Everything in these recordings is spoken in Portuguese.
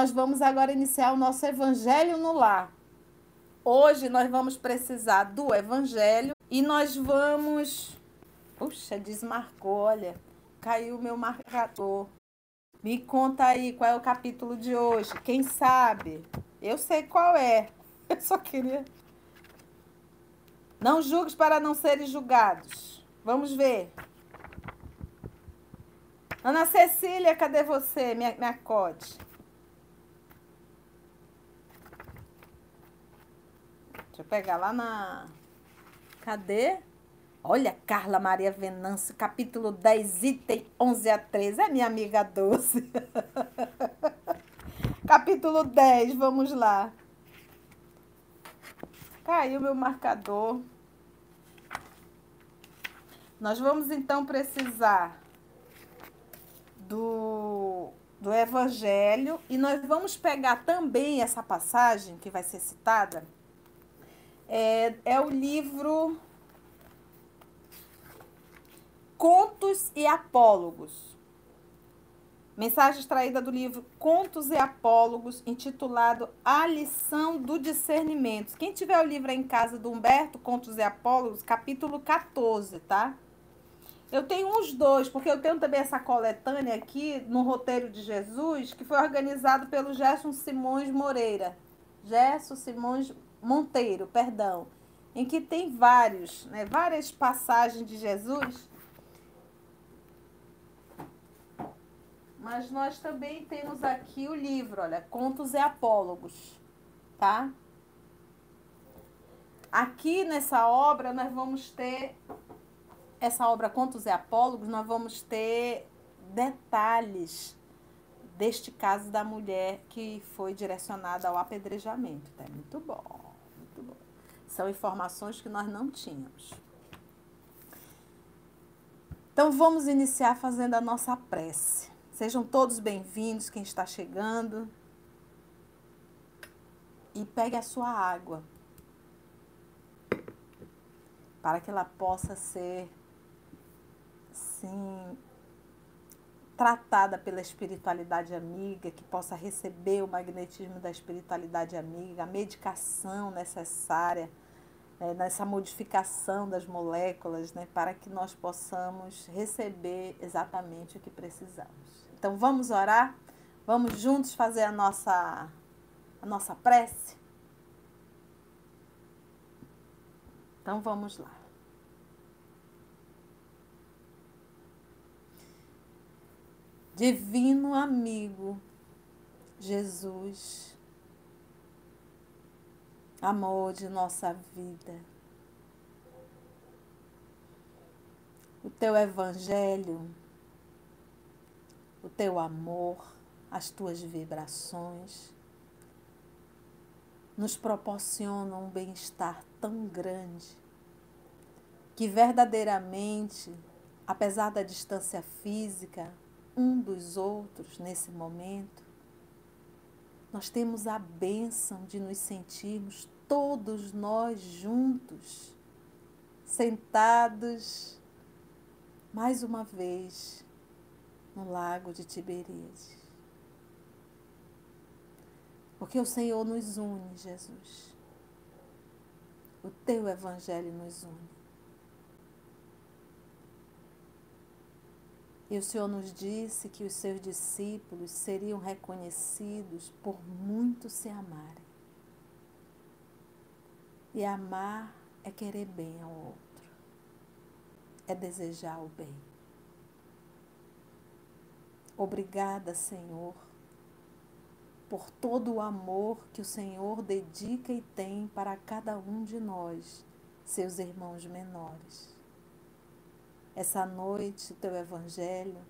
Nós vamos agora iniciar o nosso Evangelho no Lar. Hoje nós vamos precisar do Evangelho e nós vamos. Puxa, desmarcou, olha. Caiu o meu marcador. Me conta aí qual é o capítulo de hoje. Quem sabe? Eu sei qual é. Eu só queria. Não julgues para não serem julgados. Vamos ver. Ana Cecília, cadê você? Me, me acode. Deixa eu pegar lá na. Cadê? Olha, Carla Maria Venâncio, capítulo 10, item 11 a 13. É minha amiga doce. capítulo 10, vamos lá. Caiu meu marcador. Nós vamos então precisar do, do Evangelho e nós vamos pegar também essa passagem que vai ser citada. É, é o livro Contos e Apólogos. Mensagem extraída do livro Contos e Apólogos, intitulado A Lição do Discernimento. Quem tiver o livro aí em casa do Humberto, Contos e Apólogos, capítulo 14, tá? Eu tenho uns dois, porque eu tenho também essa coletânea aqui no Roteiro de Jesus, que foi organizado pelo Gerson Simões Moreira. Gerson Simões Monteiro, perdão. Em que tem vários, né, várias passagens de Jesus. Mas nós também temos aqui o livro, olha, Contos e Apólogos, tá? Aqui nessa obra nós vamos ter essa obra Contos e Apólogos, nós vamos ter detalhes deste caso da mulher que foi direcionada ao apedrejamento. Tá? Bom, muito bom. São informações que nós não tínhamos. Então vamos iniciar fazendo a nossa prece. Sejam todos bem-vindos, quem está chegando. E pegue a sua água para que ela possa ser assim tratada pela espiritualidade amiga, que possa receber o magnetismo da espiritualidade amiga, a medicação necessária né, nessa modificação das moléculas, né, para que nós possamos receber exatamente o que precisamos. Então vamos orar, vamos juntos fazer a nossa a nossa prece. Então vamos lá. Divino amigo Jesus, amor de nossa vida, o teu evangelho, o teu amor, as tuas vibrações nos proporcionam um bem-estar tão grande que verdadeiramente, apesar da distância física, um dos outros nesse momento, nós temos a bênção de nos sentirmos todos nós juntos, sentados mais uma vez no lago de Tiberíades. Porque o Senhor nos une, Jesus. O teu evangelho nos une. E o Senhor nos disse que os seus discípulos seriam reconhecidos por muito se amarem. E amar é querer bem ao outro, é desejar o bem. Obrigada, Senhor, por todo o amor que o Senhor dedica e tem para cada um de nós, seus irmãos menores essa noite, o teu evangelho,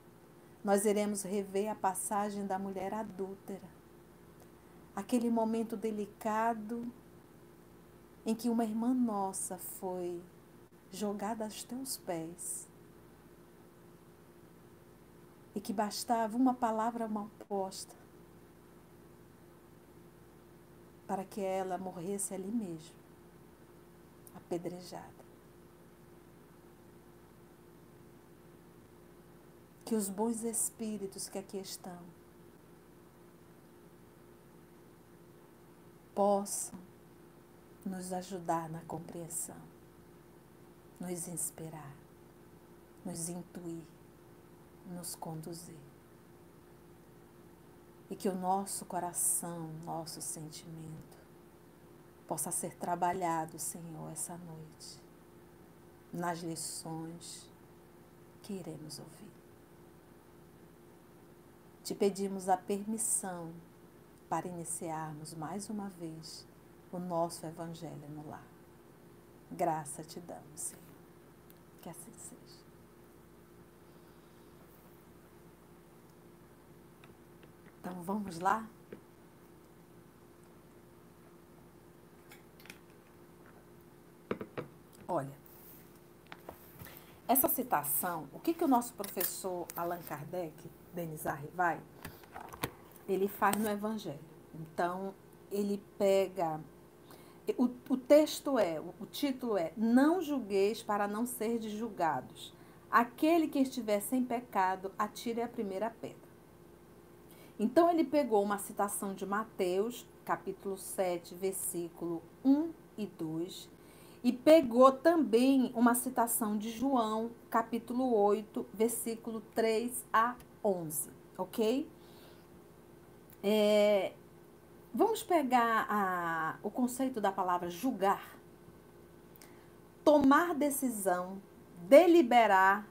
nós iremos rever a passagem da mulher adúltera. Aquele momento delicado em que uma irmã nossa foi jogada aos teus pés e que bastava uma palavra mal posta para que ela morresse ali mesmo, apedrejada. Que os bons espíritos que aqui estão possam nos ajudar na compreensão, nos inspirar, nos intuir, nos conduzir. E que o nosso coração, nosso sentimento, possa ser trabalhado, Senhor, essa noite, nas lições que iremos ouvir. Te pedimos a permissão para iniciarmos mais uma vez o nosso Evangelho no lar. Graça te damos, Senhor. Que assim seja. Então vamos lá? Olha, essa citação, o que, que o nosso professor Allan Kardec, Denis Arrivai, ele faz no Evangelho. Então, ele pega. O, o texto é, o, título é Não julgueis para não ser julgados. Aquele que estiver sem pecado, atire a primeira pedra. Então, ele pegou uma citação de Mateus, capítulo 7, versículo 1 e 2, e pegou também uma citação de João, capítulo 8, versículo 3 a 11, ok? É, vamos pegar a, o conceito da palavra julgar. Tomar decisão, deliberar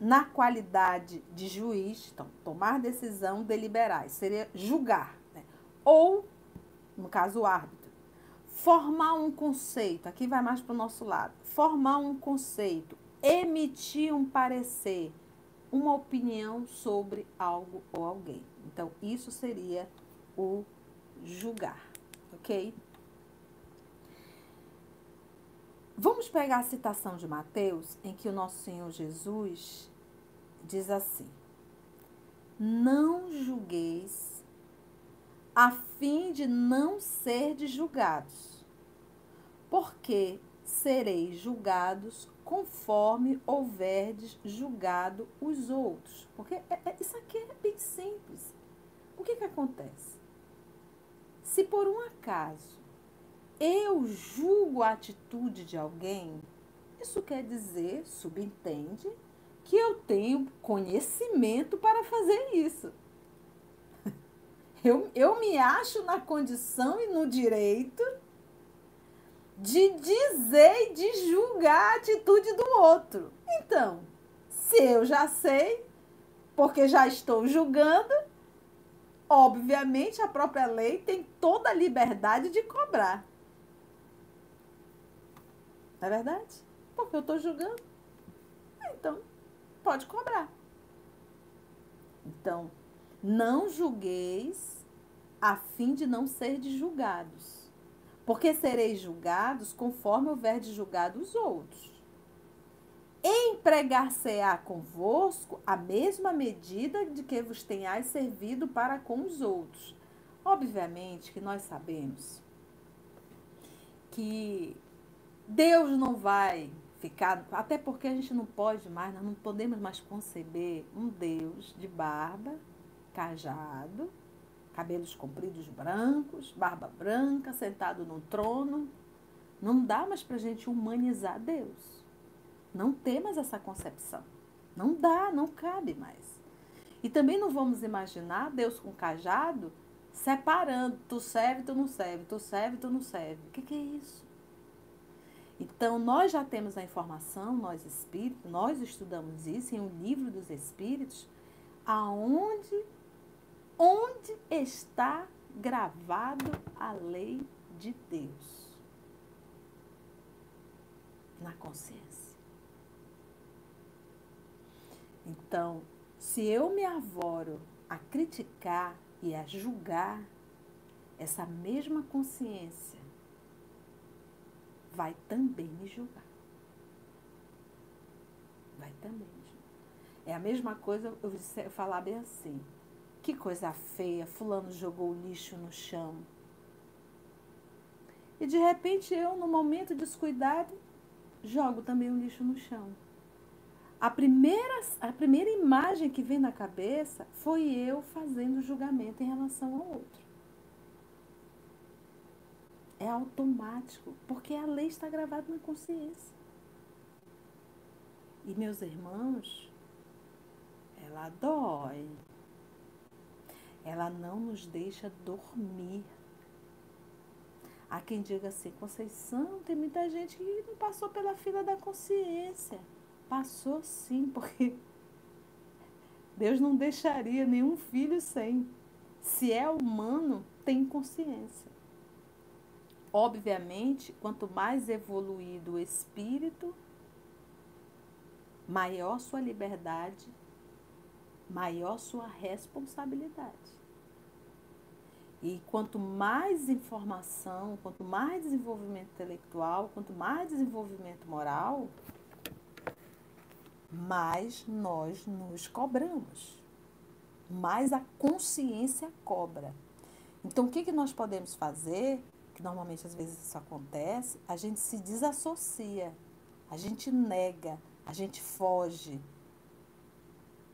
na qualidade de juiz. Então, tomar decisão, deliberar. Isso seria julgar. Né? Ou, no caso, o árbitro formar um conceito, aqui vai mais para o nosso lado, formar um conceito, emitir um parecer, uma opinião sobre algo ou alguém. Então, isso seria o julgar, ok? Vamos pegar a citação de Mateus, em que o nosso Senhor Jesus diz assim: Não julgueis a fim de não ser julgados, porque sereis julgados conforme houverdes julgado os outros. Porque é, é, isso aqui é bem simples. O que, que acontece? Se por um acaso eu julgo a atitude de alguém, isso quer dizer, subentende, que eu tenho conhecimento para fazer isso. Eu, eu me acho na condição e no direito de dizer e de julgar a atitude do outro. Então, se eu já sei, porque já estou julgando, obviamente a própria lei tem toda a liberdade de cobrar. Não é verdade? Porque eu estou julgando. Então, pode cobrar. Então, não julgueis a fim de não ser julgados, porque sereis julgados conforme houver julgado os outros. Empregar-se-á convosco a mesma medida de que vos tenhais servido para com os outros. Obviamente que nós sabemos que Deus não vai ficar, até porque a gente não pode mais, nós não podemos mais conceber um Deus de barba cajado, cabelos compridos brancos, barba branca, sentado no trono. Não dá mais para a gente humanizar Deus. Não tem mais essa concepção. Não dá, não cabe mais. E também não vamos imaginar Deus com cajado separando, tu serve, tu não serve, tu serve, tu não serve. O que, que é isso? Então, nós já temos a informação, nós espíritos, nós estudamos isso em um livro dos espíritos, aonde Onde está gravado a lei de Deus? Na consciência. Então, se eu me avoro a criticar e a julgar, essa mesma consciência vai também me julgar. Vai também me julgar. É a mesma coisa eu falar bem assim. Que coisa feia, fulano jogou o lixo no chão. E de repente eu, no momento descuidado, jogo também o lixo no chão. A primeira, a primeira imagem que vem na cabeça foi eu fazendo julgamento em relação ao outro. É automático, porque a lei está gravada na consciência. E meus irmãos, ela dói. Ela não nos deixa dormir. Há quem diga assim, Conceição, tem muita gente que não passou pela fila da consciência. Passou sim, porque Deus não deixaria nenhum filho sem. Se é humano, tem consciência. Obviamente, quanto mais evoluído o espírito, maior sua liberdade, maior sua responsabilidade. E quanto mais informação, quanto mais desenvolvimento intelectual, quanto mais desenvolvimento moral, mais nós nos cobramos, mais a consciência cobra. Então, o que, que nós podemos fazer? Que normalmente às vezes isso acontece, a gente se desassocia, a gente nega, a gente foge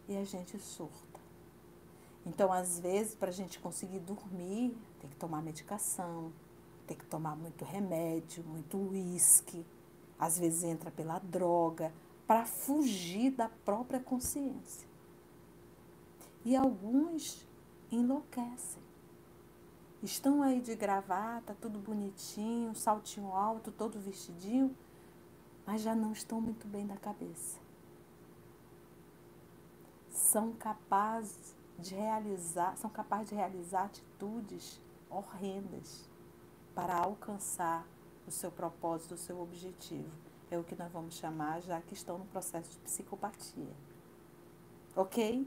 e a gente surta. Então, às vezes, para a gente conseguir dormir, tem que tomar medicação, tem que tomar muito remédio, muito uísque, às vezes entra pela droga, para fugir da própria consciência. E alguns enlouquecem. Estão aí de gravata, tudo bonitinho, saltinho alto, todo vestidinho, mas já não estão muito bem da cabeça. São capazes de realizar, são capazes de realizar atitudes horrendas para alcançar o seu propósito, o seu objetivo. É o que nós vamos chamar, já que estão no processo de psicopatia. Ok?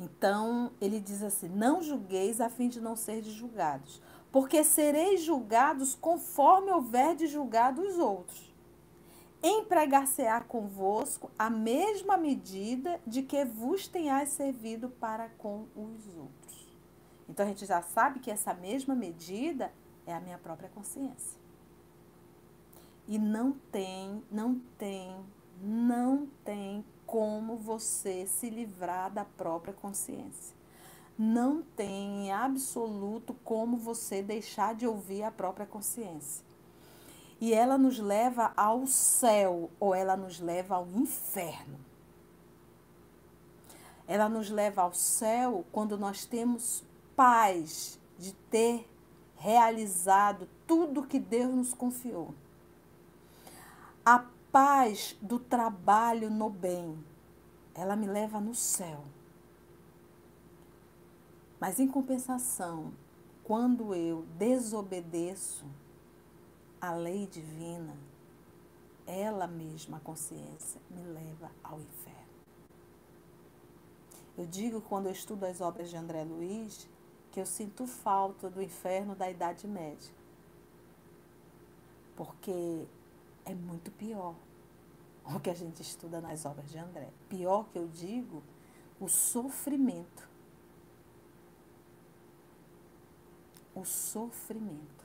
Então, ele diz assim: Não julgueis a fim de não ser julgados, porque sereis julgados conforme houver de julgar os outros empregar-se-á convosco a mesma medida de que vos tenhais servido para com os outros. Então a gente já sabe que essa mesma medida é a minha própria consciência. E não tem, não tem, não tem como você se livrar da própria consciência. Não tem em absoluto como você deixar de ouvir a própria consciência e ela nos leva ao céu ou ela nos leva ao inferno. Ela nos leva ao céu quando nós temos paz de ter realizado tudo que Deus nos confiou. A paz do trabalho no bem, ela me leva no céu. Mas em compensação, quando eu desobedeço, a lei divina, ela mesma, a consciência, me leva ao inferno. Eu digo quando eu estudo as obras de André Luiz que eu sinto falta do inferno da Idade Média. Porque é muito pior o que a gente estuda nas obras de André. Pior que eu digo, o sofrimento. O sofrimento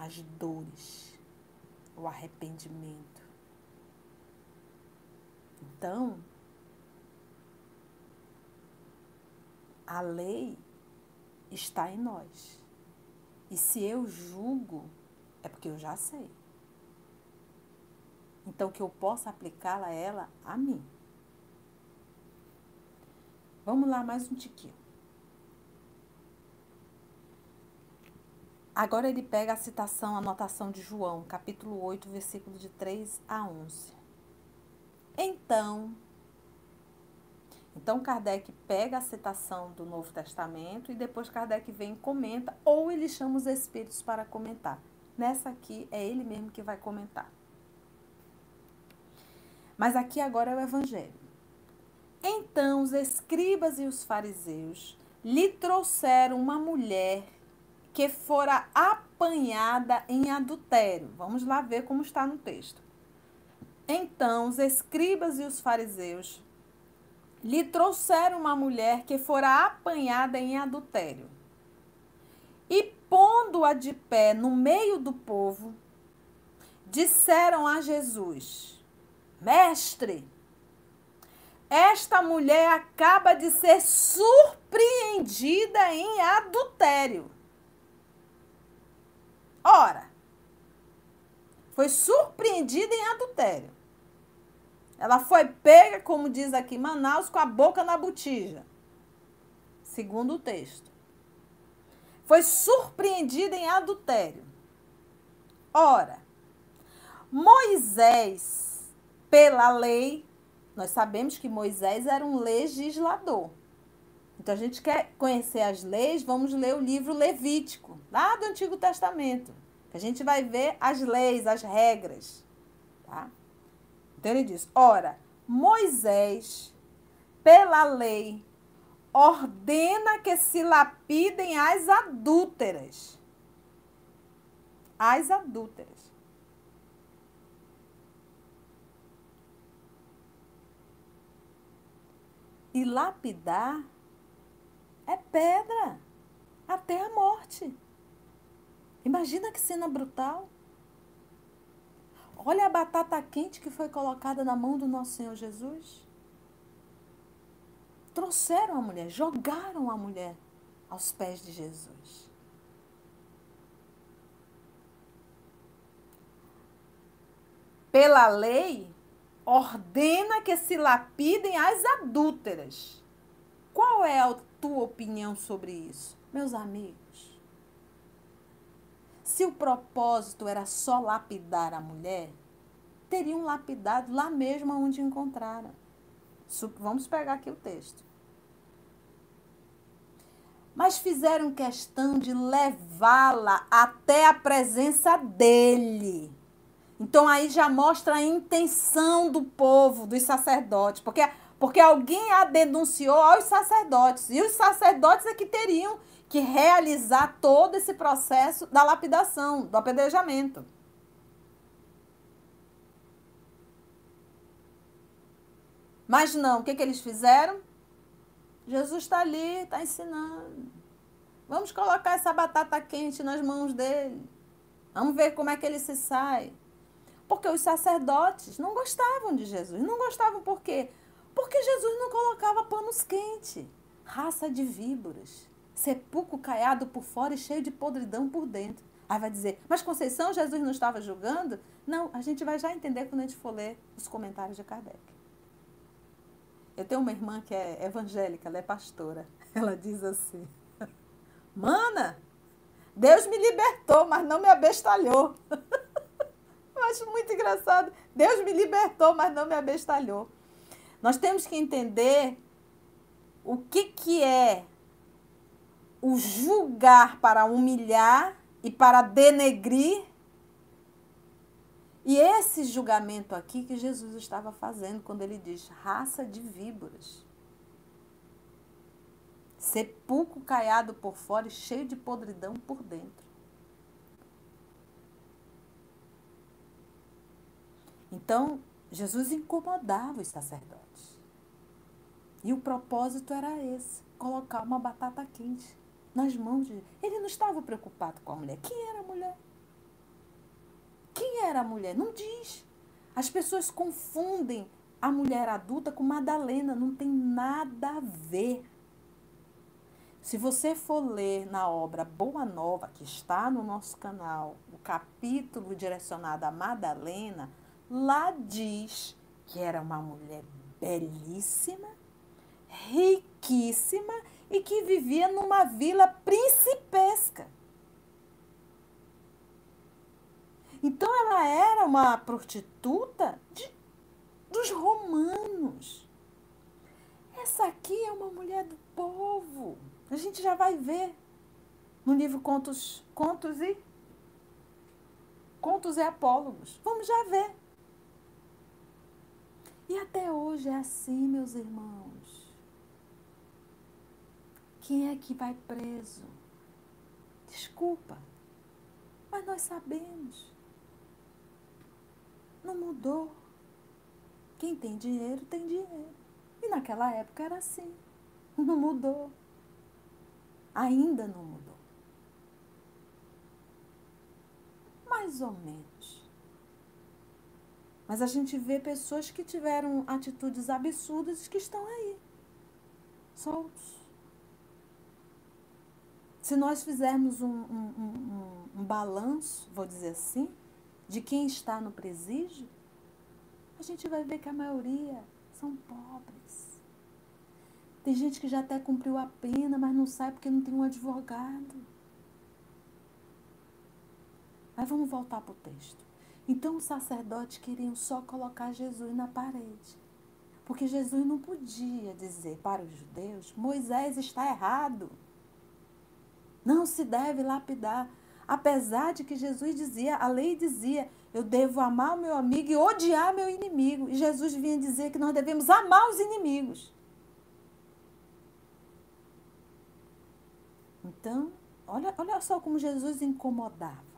as dores, o arrependimento. Então, a lei está em nós. E se eu julgo, é porque eu já sei. Então, que eu possa aplicá-la a ela a mim. Vamos lá, mais um tiquinho. Agora ele pega a citação, a anotação de João, capítulo 8, versículo de 3 a 11. Então, então Kardec pega a citação do Novo Testamento e depois Kardec vem e comenta, ou ele chama os espíritos para comentar. Nessa aqui é ele mesmo que vai comentar. Mas aqui agora é o Evangelho. Então os escribas e os fariseus lhe trouxeram uma mulher que fora apanhada em adultério. Vamos lá ver como está no texto. Então os escribas e os fariseus lhe trouxeram uma mulher que fora apanhada em adultério. E pondo-a de pé no meio do povo, disseram a Jesus: Mestre, esta mulher acaba de ser surpreendida em adultério. Ora, foi surpreendida em adultério. Ela foi pega, como diz aqui Manaus, com a boca na botija. Segundo o texto. Foi surpreendida em adultério. Ora, Moisés, pela lei, nós sabemos que Moisés era um legislador. A gente quer conhecer as leis, vamos ler o livro Levítico, lá do Antigo Testamento. A gente vai ver as leis, as regras. Tá? Então ele diz: ora, Moisés, pela lei, ordena que se lapidem as adúlteras. As adúlteras. E lapidar é pedra até a morte. Imagina que cena brutal. Olha a batata quente que foi colocada na mão do nosso Senhor Jesus. Trouxeram a mulher, jogaram a mulher aos pés de Jesus. Pela lei, ordena que se lapidem as adúlteras. Qual é a tua opinião sobre isso? Meus amigos, se o propósito era só lapidar a mulher, teriam lapidado lá mesmo onde encontraram. Vamos pegar aqui o texto. Mas fizeram questão de levá-la até a presença dele então aí já mostra a intenção do povo, dos sacerdotes, porque, porque alguém a denunciou aos sacerdotes, e os sacerdotes é que teriam que realizar todo esse processo da lapidação, do apedrejamento. Mas não, o que, que eles fizeram? Jesus está ali, está ensinando. Vamos colocar essa batata quente nas mãos dele. Vamos ver como é que ele se sai. Porque os sacerdotes não gostavam de Jesus. Não gostavam por quê? Porque Jesus não colocava panos quentes. Raça de víboras. Sepulcro caiado por fora e cheio de podridão por dentro. Aí vai dizer, mas Conceição, Jesus não estava julgando? Não, a gente vai já entender quando a gente for ler os comentários de Kardec. Eu tenho uma irmã que é evangélica, ela é pastora. Ela diz assim: Mana, Deus me libertou, mas não me abestalhou. Eu acho muito engraçado. Deus me libertou, mas não me abestalhou. Nós temos que entender o que, que é o julgar para humilhar e para denegrir. E esse julgamento aqui que Jesus estava fazendo quando ele diz raça de víboras. Sepulcro caiado por fora e cheio de podridão por dentro. Então, Jesus incomodava os sacerdotes. E o propósito era esse: colocar uma batata quente nas mãos de. Ele não estava preocupado com a mulher. Quem era a mulher? Quem era a mulher? Não diz. As pessoas confundem a mulher adulta com Madalena. Não tem nada a ver. Se você for ler na obra Boa Nova, que está no nosso canal, o capítulo direcionado a Madalena, Lá diz que era uma mulher belíssima, riquíssima e que vivia numa vila principesca. Então ela era uma prostituta de, dos romanos. Essa aqui é uma mulher do povo. A gente já vai ver no livro Contos, Contos e Contos e Apólogos. Vamos já ver. E até hoje é assim, meus irmãos. Quem é que vai preso? Desculpa, mas nós sabemos. Não mudou. Quem tem dinheiro, tem dinheiro. E naquela época era assim. Não mudou. Ainda não mudou. Mais ou menos. Mas a gente vê pessoas que tiveram atitudes absurdas que estão aí, soltos. Se nós fizermos um, um, um, um balanço, vou dizer assim, de quem está no presídio, a gente vai ver que a maioria são pobres. Tem gente que já até cumpriu a pena, mas não sai porque não tem um advogado. Mas vamos voltar para o texto. Então os sacerdotes queriam só colocar Jesus na parede. Porque Jesus não podia dizer para os judeus: Moisés está errado. Não se deve lapidar. Apesar de que Jesus dizia, a lei dizia, eu devo amar o meu amigo e odiar meu inimigo. E Jesus vinha dizer que nós devemos amar os inimigos. Então, olha, olha só como Jesus incomodava.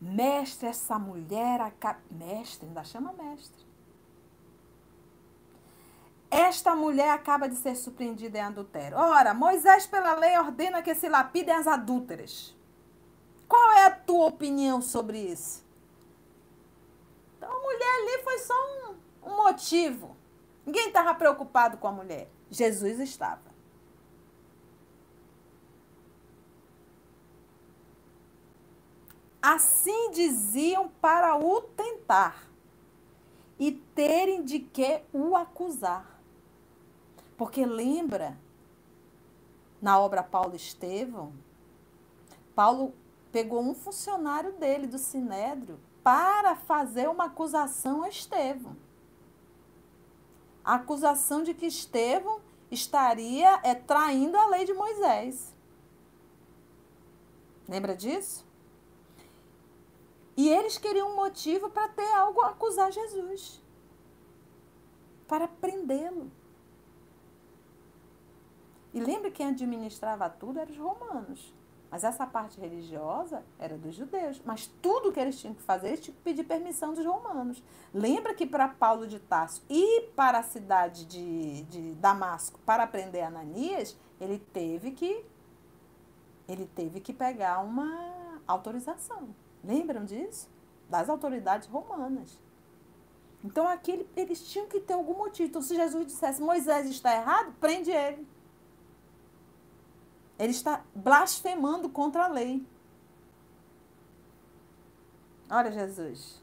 Mestre, essa mulher, a mestre, ainda chama mestre. Esta mulher acaba de ser surpreendida em adultério. Ora, Moisés, pela lei, ordena que se lapidem as adúlteras. Qual é a tua opinião sobre isso? Então, a mulher ali foi só um, um motivo. Ninguém estava preocupado com a mulher. Jesus estava. Assim diziam para o tentar e terem de que o acusar. Porque lembra, na obra Paulo Estevão, Paulo pegou um funcionário dele, do Sinédrio, para fazer uma acusação a Estevão. A acusação de que Estevão estaria é, traindo a lei de Moisés. Lembra disso? E eles queriam um motivo para ter algo a acusar Jesus. Para prendê-lo. E lembra que quem administrava tudo eram os romanos. Mas essa parte religiosa era dos judeus. Mas tudo que eles tinham que fazer, eles tinham que pedir permissão dos romanos. Lembra que para Paulo de Tarso e para a cidade de, de Damasco, para prender Ananias, ele teve que ele teve que pegar uma autorização. Lembram disso? Das autoridades romanas. Então aqui eles tinham que ter algum motivo. Então, se Jesus dissesse Moisés está errado, prende ele. Ele está blasfemando contra a lei. Olha, Jesus.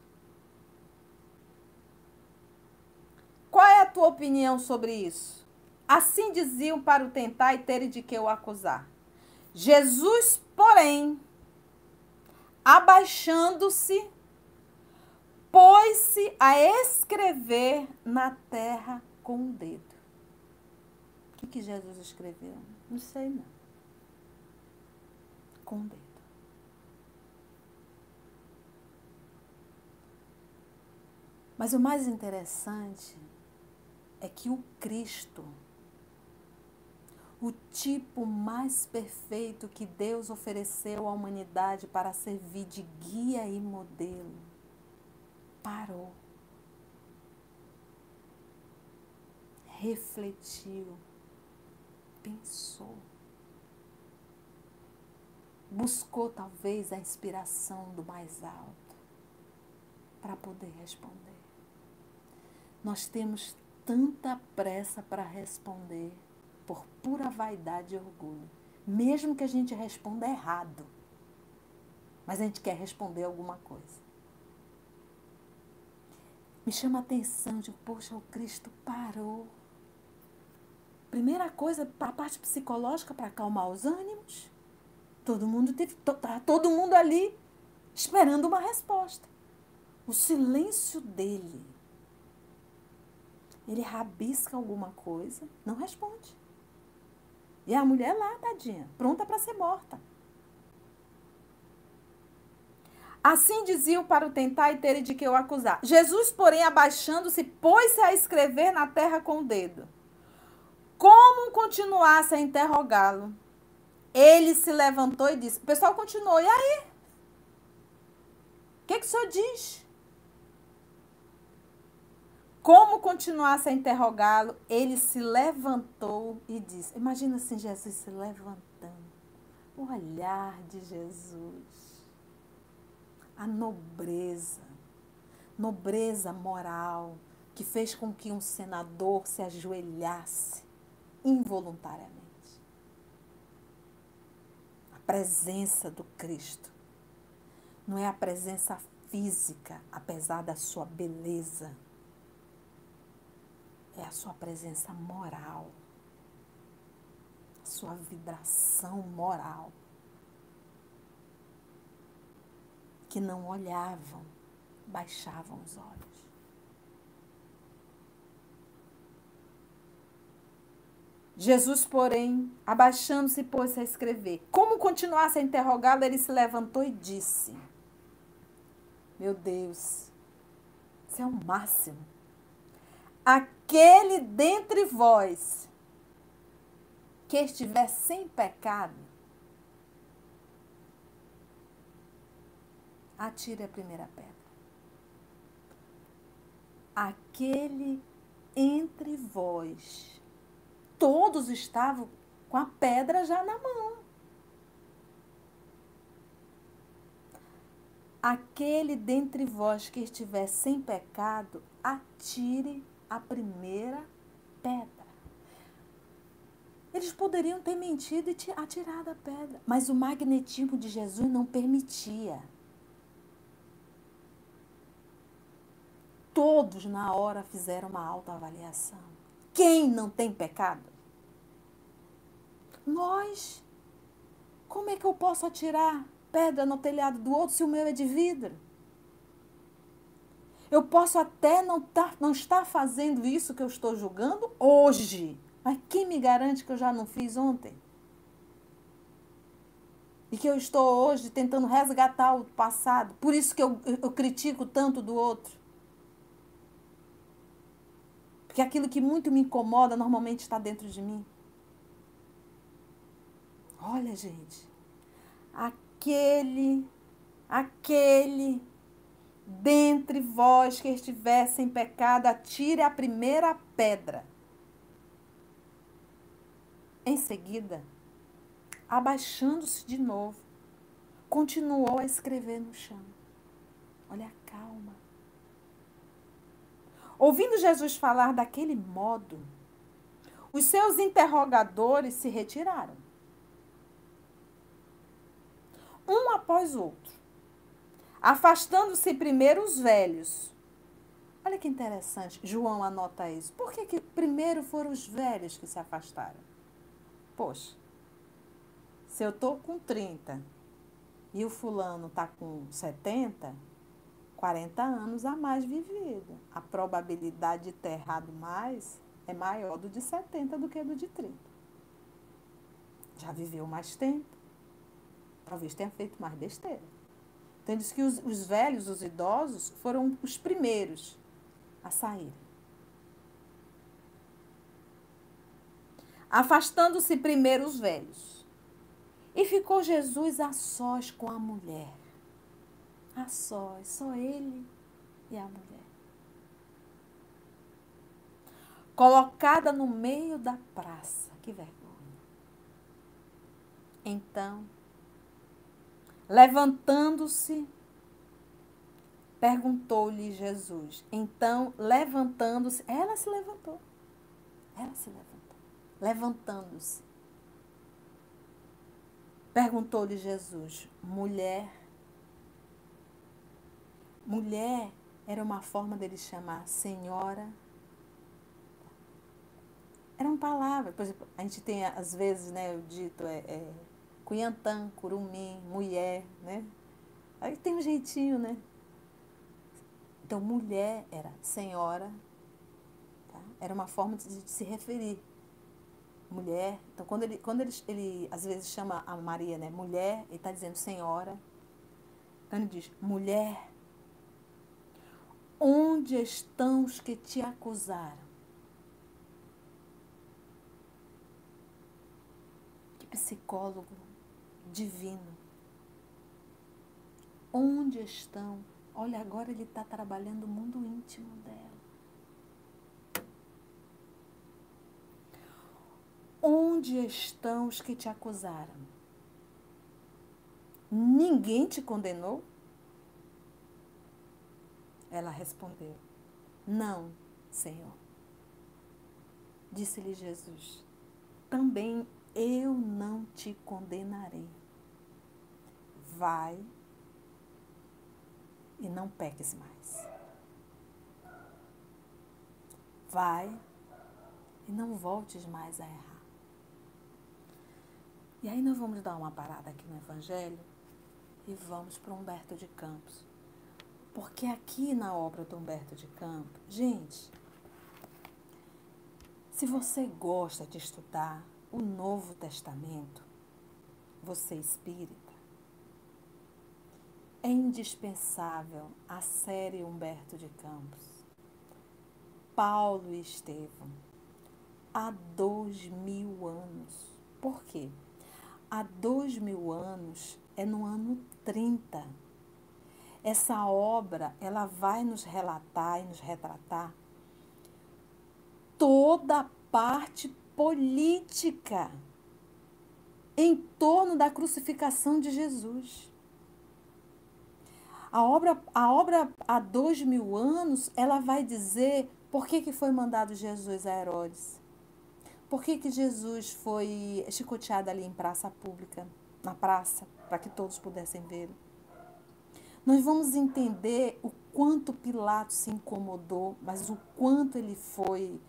Qual é a tua opinião sobre isso? Assim diziam para o tentar e terem de que o acusar. Jesus, porém, abaixando-se, pôs-se a escrever na terra com o dedo. O que, que Jesus escreveu? Não sei não com o dedo. Mas o mais interessante é que o Cristo, o tipo mais perfeito que Deus ofereceu à humanidade para servir de guia e modelo, parou, refletiu, pensou. Buscou talvez a inspiração do mais alto para poder responder. Nós temos tanta pressa para responder por pura vaidade e orgulho, mesmo que a gente responda errado. Mas a gente quer responder alguma coisa. Me chama a atenção de, poxa, o Cristo parou. Primeira coisa, para a parte psicológica, para acalmar os ânimos. Todo mundo teve, tá todo mundo ali esperando uma resposta. O silêncio dele. Ele rabisca alguma coisa, não responde. E a mulher lá, tadinha, pronta para ser morta. Assim diziam para o tentar e terem de que o acusar. Jesus, porém, abaixando-se, pôs-se a escrever na terra com o dedo. Como continuasse a interrogá-lo, ele se levantou e disse. O pessoal continuou. E aí? O que, que o senhor diz? Como continuasse a interrogá-lo, ele se levantou e disse: Imagina assim, Jesus se levantando. O olhar de Jesus. A nobreza. Nobreza moral que fez com que um senador se ajoelhasse involuntariamente. A presença do Cristo não é a presença física, apesar da sua beleza. É a sua presença moral, a sua vibração moral. Que não olhavam, baixavam os olhos. Jesus, porém, abaixando-se, pôs-se a escrever. Como continuasse a interrogá-lo, ele se levantou e disse: Meu Deus, isso é o máximo. Aquele dentre vós que estiver sem pecado, atire a primeira pedra. Aquele entre vós todos estavam com a pedra já na mão. Aquele dentre vós que estiver sem pecado, atire a primeira pedra. Eles poderiam ter mentido e atirado a pedra, mas o magnetismo de Jesus não permitia. Todos na hora fizeram uma autoavaliação. Quem não tem pecado? Nós. Como é que eu posso atirar pedra no telhado do outro se o meu é de vidro? Eu posso até não, tá, não estar fazendo isso que eu estou julgando hoje, mas quem me garante que eu já não fiz ontem? E que eu estou hoje tentando resgatar o passado. Por isso que eu, eu, critico tanto do outro. Porque aquilo que muito me incomoda normalmente está dentro de mim. Olha, gente, aquele, aquele dentre vós que estivesse em pecado, atire a primeira pedra. Em seguida, abaixando-se de novo, continuou a escrever no chão. Olha a calma. Ouvindo Jesus falar daquele modo, os seus interrogadores se retiraram. Um após outro, afastando-se primeiro os velhos. Olha que interessante, João anota isso. Por que, que primeiro foram os velhos que se afastaram? Poxa, se eu estou com 30 e o fulano está com 70, 40 anos a mais vivido. A probabilidade de ter errado mais é maior do de 70 do que do de 30. Já viveu mais tempo. Talvez tenha feito mais besteira. Então, diz que os, os velhos, os idosos, foram os primeiros a sair. Afastando-se primeiro os velhos. E ficou Jesus a sós com a mulher a sós, só ele e a mulher. Colocada no meio da praça, que vergonha. Então, levantando-se, perguntou-lhe Jesus. Então, levantando-se, ela se levantou. Ela se levantou. Levantando-se. Perguntou-lhe Jesus: Mulher, Mulher era uma forma dele chamar senhora. Eram palavras. Por exemplo, a gente tem, às vezes, né, o dito é, é cunhantã, curumim, mulher, né? Aí tem um jeitinho, né? Então, mulher era senhora, tá? era uma forma de, de, se referir. Mulher. Então, quando ele, quando ele, ele às vezes chama a Maria, né, mulher, ele está dizendo senhora. Então, ele diz, mulher, Onde estão os que te acusaram? Que psicólogo divino. Onde estão? Olha, agora ele está trabalhando o mundo íntimo dela. Onde estão os que te acusaram? Ninguém te condenou? Ela respondeu: Não, Senhor. Disse-lhe Jesus: também eu não te condenarei. Vai e não peques mais. Vai e não voltes mais a errar. E aí nós vamos dar uma parada aqui no Evangelho e vamos para Humberto de Campos. Porque aqui na obra do Humberto de Campos, gente, se você gosta de estudar o Novo Testamento, você espírita, é indispensável a série Humberto de Campos. Paulo e Estevão, há dois mil anos. Por quê? Há dois mil anos é no ano 30. Essa obra, ela vai nos relatar e nos retratar toda a parte política em torno da crucificação de Jesus. A obra, a obra há dois mil anos, ela vai dizer por que, que foi mandado Jesus a Herodes. Por que, que Jesus foi chicoteado ali em praça pública, na praça, para que todos pudessem vê-lo? Nós vamos entender o quanto Pilatos se incomodou, mas o quanto ele foi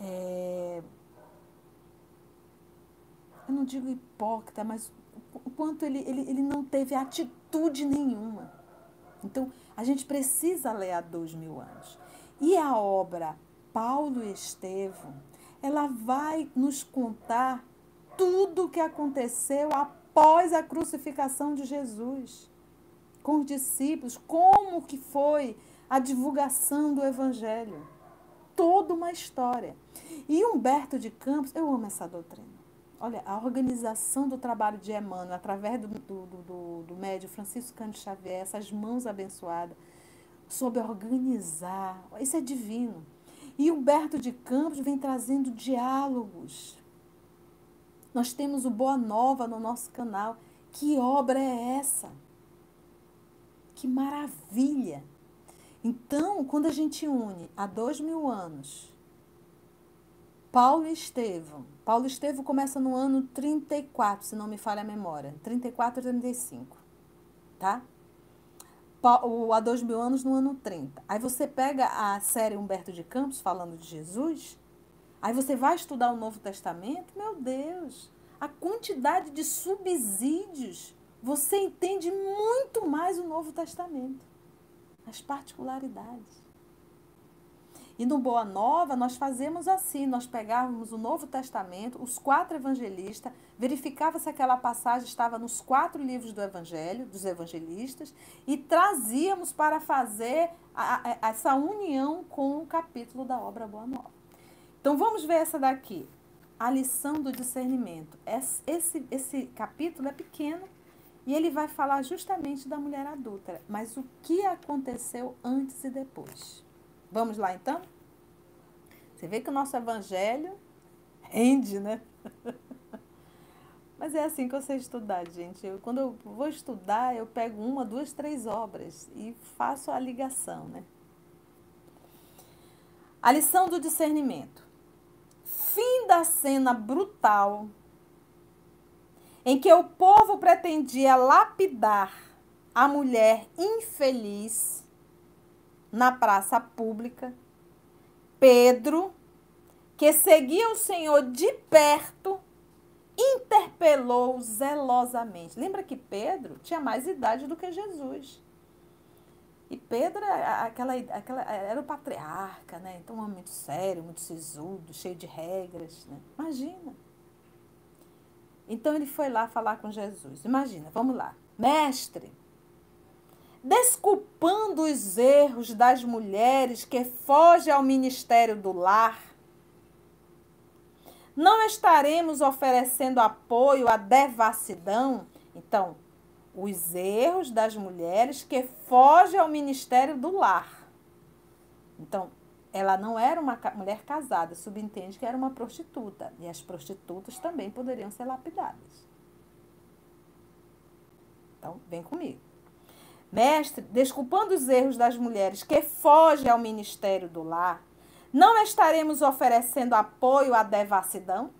é, eu não digo hipócrita, mas o quanto ele, ele, ele não teve atitude nenhuma. Então, a gente precisa ler há dois mil anos. E a obra Paulo e Estevão, ela vai nos contar tudo o que aconteceu após a crucificação de Jesus com os discípulos, como que foi a divulgação do evangelho toda uma história. E Humberto de Campos, eu amo essa doutrina. Olha, a organização do trabalho de Emmanuel, através do, do, do, do médio Francisco Cândido Xavier, essas mãos abençoadas, soube organizar. Isso é divino. E Humberto de Campos vem trazendo diálogos. Nós temos o Boa Nova no nosso canal. Que obra é essa? Que maravilha! Então, quando a gente une há dois mil anos, Paulo Estevão. Paulo Estevão começa no ano 34, se não me falha a memória. 34 e 35. Tá? O há dois mil anos no ano 30. Aí você pega a série Humberto de Campos falando de Jesus. Aí você vai estudar o Novo Testamento. Meu Deus, a quantidade de subsídios. Você entende muito mais o Novo Testamento as particularidades. E no Boa Nova, nós fazemos assim: nós pegávamos o Novo Testamento, os quatro evangelistas, verificava se aquela passagem estava nos quatro livros do Evangelho, dos evangelistas, e trazíamos para fazer a, a, essa união com o capítulo da obra Boa Nova. Então vamos ver essa daqui, a lição do discernimento. Esse, esse, capítulo é pequeno, e ele vai falar justamente da mulher adúltera, mas o que aconteceu antes e depois. Vamos lá então? Você vê que o nosso evangelho rende, né? Mas é assim que eu sei estudar, gente. Eu, quando eu vou estudar, eu pego uma, duas, três obras e faço a ligação, né? A lição do discernimento. Fim da cena brutal em que o povo pretendia lapidar a mulher infeliz na praça pública, Pedro, que seguia o Senhor de perto, interpelou zelosamente. Lembra que Pedro tinha mais idade do que Jesus. E Pedro aquela, aquela, era o patriarca, né? Então, um homem muito sério, muito sisudo, cheio de regras. Né? Imagina. Então ele foi lá falar com Jesus. Imagina, vamos lá. Mestre, desculpando os erros das mulheres que fogem ao ministério do lar, não estaremos oferecendo apoio à devassidão? Então, os erros das mulheres que fogem ao ministério do lar. Então, ela não era uma mulher casada, subentende que era uma prostituta. E as prostitutas também poderiam ser lapidadas. Então, vem comigo. Mestre, desculpando os erros das mulheres que fogem ao ministério do lar, não estaremos oferecendo apoio à devassidão?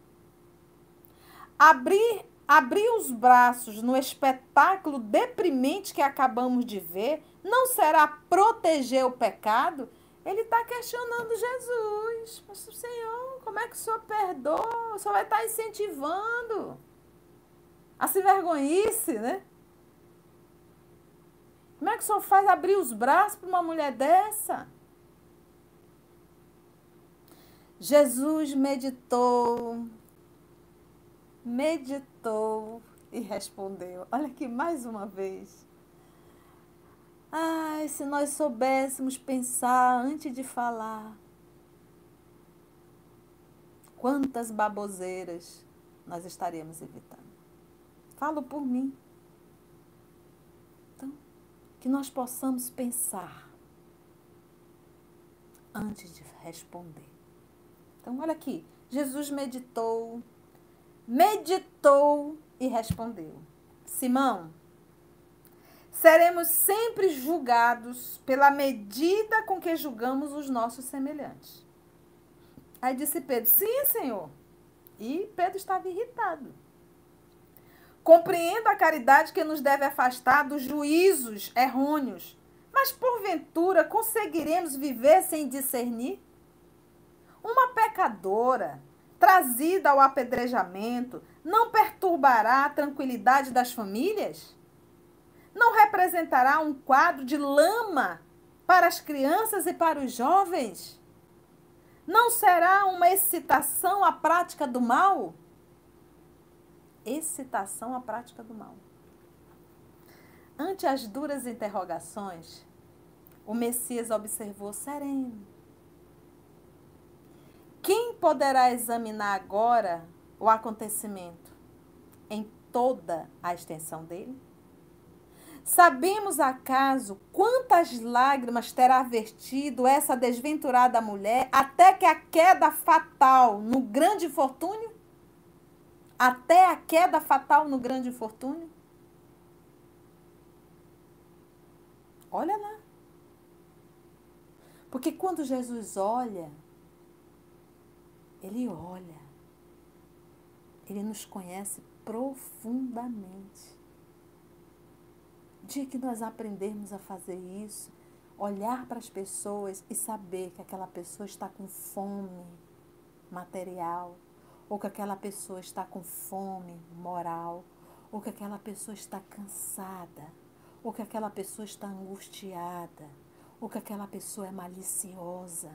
abrir, abrir os braços no espetáculo deprimente que acabamos de ver não será proteger o pecado? Ele está questionando Jesus. Mas, Senhor, como é que o Senhor perdoa? O Senhor vai estar tá incentivando a se vergonhice, né? Como é que o Senhor faz abrir os braços para uma mulher dessa? Jesus meditou, meditou e respondeu. Olha aqui mais uma vez. Ai, se nós soubéssemos pensar antes de falar. Quantas baboseiras nós estaríamos evitando. Falo por mim. Que nós possamos pensar antes de responder. Então, olha aqui. Jesus meditou, meditou e respondeu: Simão, seremos sempre julgados pela medida com que julgamos os nossos semelhantes. Aí disse Pedro: Sim, Senhor. E Pedro estava irritado. Compreendo a caridade que nos deve afastar dos juízos errôneos, mas porventura conseguiremos viver sem discernir? Uma pecadora trazida ao apedrejamento não perturbará a tranquilidade das famílias? Não representará um quadro de lama para as crianças e para os jovens? Não será uma excitação à prática do mal? Excitação à prática do mal. Ante as duras interrogações, o Messias observou sereno. Quem poderá examinar agora o acontecimento em toda a extensão dele? Sabemos acaso quantas lágrimas terá vertido essa desventurada mulher até que a queda fatal no grande infortúnio? Até a queda fatal no grande infortúnio? Olha lá. Porque quando Jesus olha, ele olha, ele nos conhece profundamente dia que nós aprendermos a fazer isso, olhar para as pessoas e saber que aquela pessoa está com fome material, ou que aquela pessoa está com fome moral, ou que aquela pessoa está cansada, ou que aquela pessoa está angustiada, ou que aquela pessoa é maliciosa.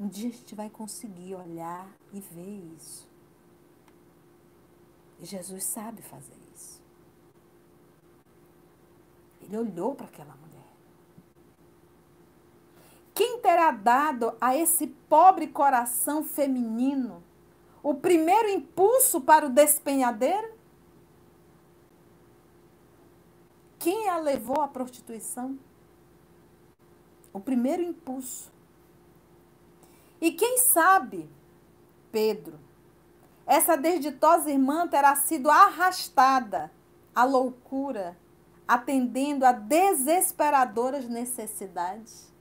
Um dia a gente vai conseguir olhar e ver isso. E Jesus sabe fazer isso. Ele olhou para aquela. Quem terá dado a esse pobre coração feminino o primeiro impulso para o despenhadeiro? Quem a levou à prostituição? O primeiro impulso. E quem sabe, Pedro, essa desditosa irmã terá sido arrastada à loucura atendendo a desesperadoras necessidades.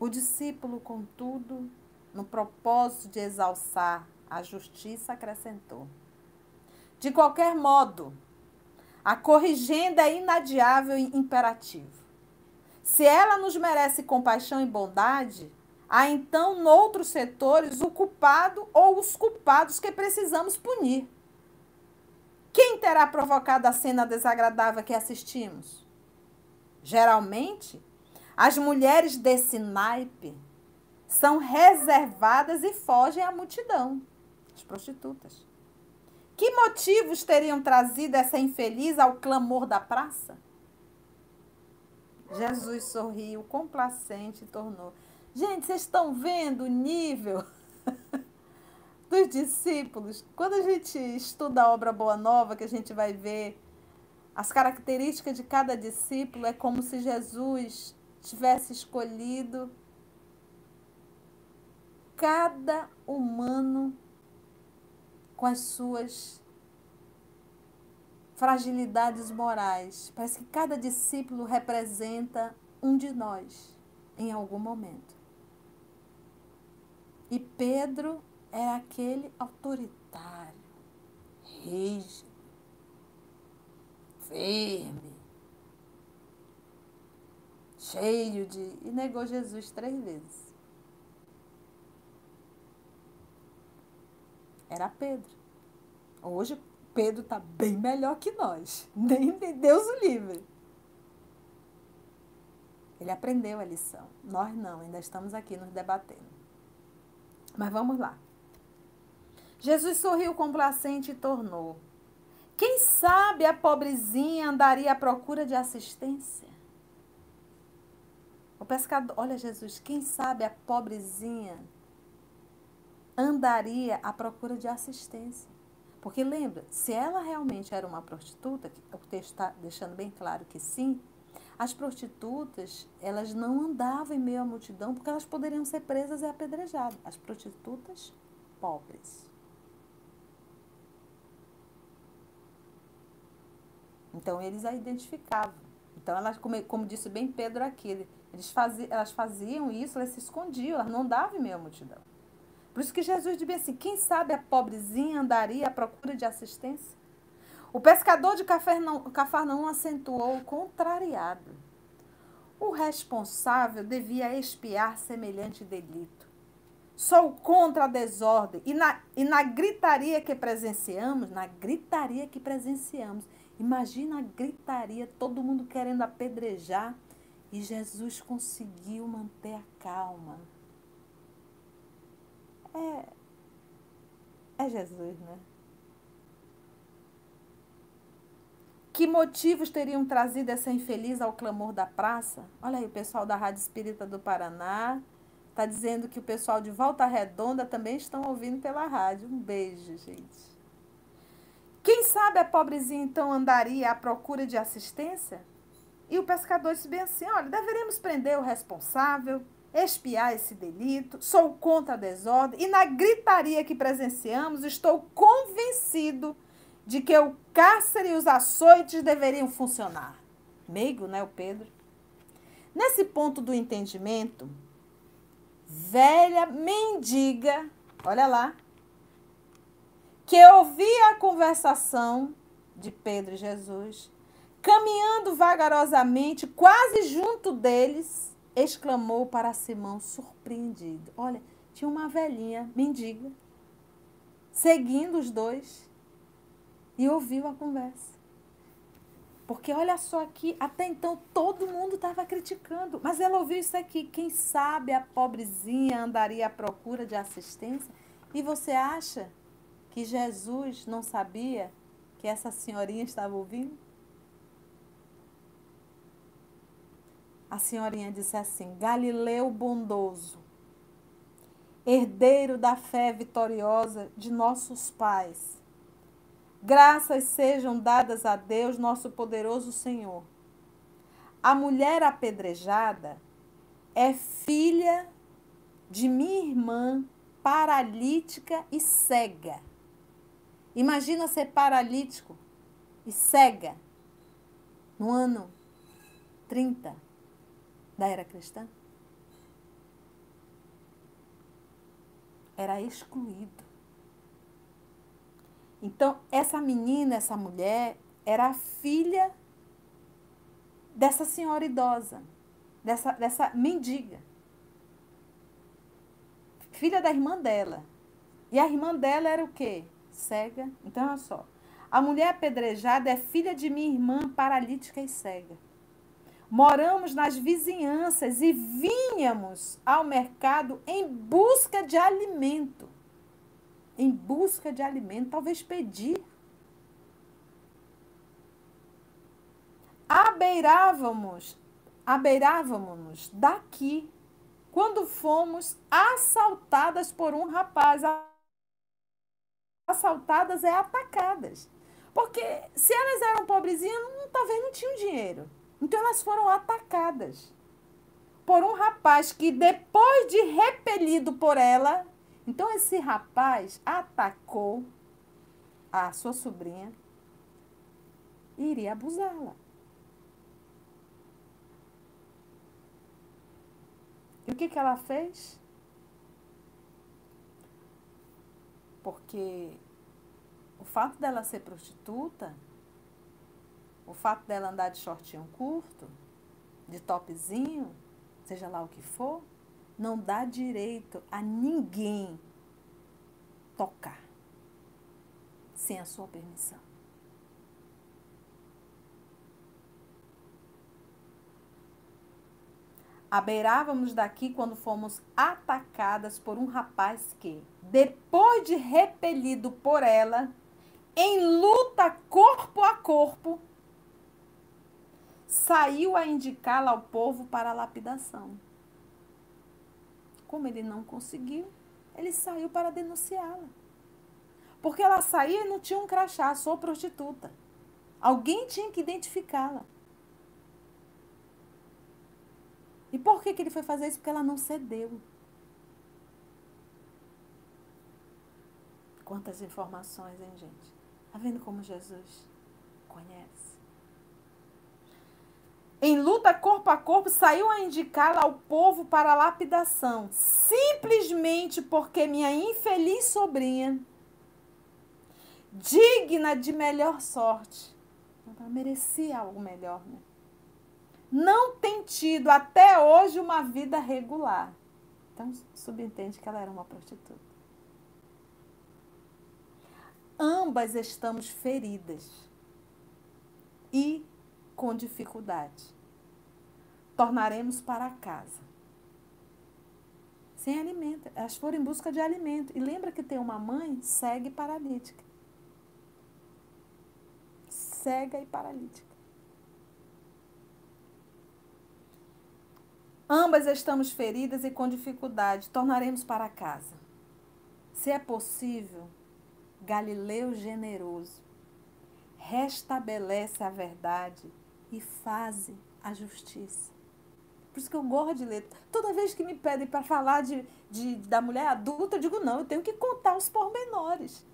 O discípulo, contudo, no propósito de exalçar a justiça, acrescentou: De qualquer modo, a corrigenda é inadiável e imperativo. Se ela nos merece compaixão e bondade, há então noutros setores o culpado ou os culpados que precisamos punir. Quem terá provocado a cena desagradável que assistimos? Geralmente, as mulheres desse naipe são reservadas e fogem à multidão, as prostitutas. Que motivos teriam trazido essa infeliz ao clamor da praça? Jesus sorriu, complacente, e tornou. Gente, vocês estão vendo o nível dos discípulos. Quando a gente estuda a obra Boa Nova, que a gente vai ver as características de cada discípulo, é como se Jesus tivesse escolhido cada humano com as suas fragilidades morais. Parece que cada discípulo representa um de nós em algum momento. E Pedro é aquele autoritário, rígido, firme, cheio de. e negou Jesus três vezes. Era Pedro. Hoje Pedro está bem melhor que nós. Nem Deus o livre. Ele aprendeu a lição. Nós não, ainda estamos aqui nos debatendo. Mas vamos lá. Jesus sorriu complacente e tornou. Quem sabe a pobrezinha andaria à procura de assistência? O pescador, olha Jesus, quem sabe a pobrezinha andaria à procura de assistência? Porque lembra, se ela realmente era uma prostituta, o texto está deixando bem claro que sim, as prostitutas, elas não andavam em meio à multidão porque elas poderiam ser presas e apedrejadas. As prostitutas pobres. Então eles a identificavam. Então elas, como, como disse bem Pedro aqui, eles faziam, elas faziam isso, elas se escondiam, elas não andavam em meio à multidão. Por isso que Jesus dizia assim: quem sabe a pobrezinha andaria à procura de assistência? O pescador de Cafarnaum acentuou contrariado. O responsável devia expiar semelhante delito. Sou contra a desordem e na, e na gritaria que presenciamos, na gritaria que presenciamos, imagina a gritaria, todo mundo querendo apedrejar e Jesus conseguiu manter a calma. É, é Jesus, né? Que motivos teriam trazido essa infeliz ao clamor da praça? Olha aí, o pessoal da Rádio Espírita do Paraná está dizendo que o pessoal de Volta Redonda também estão ouvindo pela rádio. Um beijo, gente. Quem sabe a pobrezinha então andaria à procura de assistência? E o pescador disse bem assim: olha, deveríamos prender o responsável, expiar esse delito, sou contra a desordem e na gritaria que presenciamos estou convencido de que o cárcere e os açoites deveriam funcionar. Meigo, né, o Pedro? Nesse ponto do entendimento, velha mendiga, olha lá, que ouvia a conversação de Pedro e Jesus, caminhando vagarosamente, quase junto deles, exclamou para Simão, surpreendido: Olha, tinha uma velhinha mendiga seguindo os dois e ouviu a conversa. Porque olha só aqui, até então todo mundo estava criticando, mas ela ouviu isso aqui. Quem sabe a pobrezinha andaria à procura de assistência? E você acha que Jesus não sabia que essa senhorinha estava ouvindo? A senhorinha disse assim: Galileu bondoso, herdeiro da fé vitoriosa de nossos pais Graças sejam dadas a Deus, nosso poderoso Senhor. A mulher apedrejada é filha de minha irmã paralítica e cega. Imagina ser paralítico e cega no ano 30 da era cristã. Era excluído. Então, essa menina, essa mulher, era a filha dessa senhora idosa, dessa, dessa mendiga. Filha da irmã dela. E a irmã dela era o quê? Cega. Então, olha só. A mulher apedrejada é filha de minha irmã paralítica e cega. Moramos nas vizinhanças e vínhamos ao mercado em busca de alimento em busca de alimento, talvez pedir. Abeirávamos, abeirávamos daqui quando fomos assaltadas por um rapaz. Assaltadas é atacadas. Porque se elas eram pobrezinhas, talvez não tinham dinheiro. Então elas foram atacadas por um rapaz que, depois de repelido por ela, então esse rapaz atacou a sua sobrinha e iria abusá-la. E o que, que ela fez? Porque o fato dela ser prostituta, o fato dela andar de shortinho curto, de topzinho, seja lá o que for, não dá direito a ninguém tocar sem a sua permissão. Abeirávamos daqui quando fomos atacadas por um rapaz que, depois de repelido por ela, em luta corpo a corpo, saiu a indicá-la ao povo para a lapidação. Como ele não conseguiu, ele saiu para denunciá-la. Porque ela saía e não tinha um crachá, sou prostituta. Alguém tinha que identificá-la. E por que, que ele foi fazer isso? Porque ela não cedeu. Quantas informações, hein, gente? Está vendo como Jesus conhece? Em luta corpo a corpo, saiu a indicá-la ao povo para lapidação, simplesmente porque minha infeliz sobrinha, digna de melhor sorte, ela merecia algo melhor, né? não tem tido até hoje uma vida regular. Então, subentende que ela era uma prostituta. Ambas estamos feridas e com dificuldade. Tornaremos para casa. Sem alimento. Elas foram em busca de alimento. E lembra que tem uma mãe cega e paralítica. Cega e paralítica. Ambas estamos feridas e com dificuldade. Tornaremos para casa. Se é possível, Galileu generoso, restabelece a verdade e faz a justiça. Por isso que eu gosto de ler. Toda vez que me pedem para falar de, de, da mulher adulta, eu digo, não, eu tenho que contar os pormenores.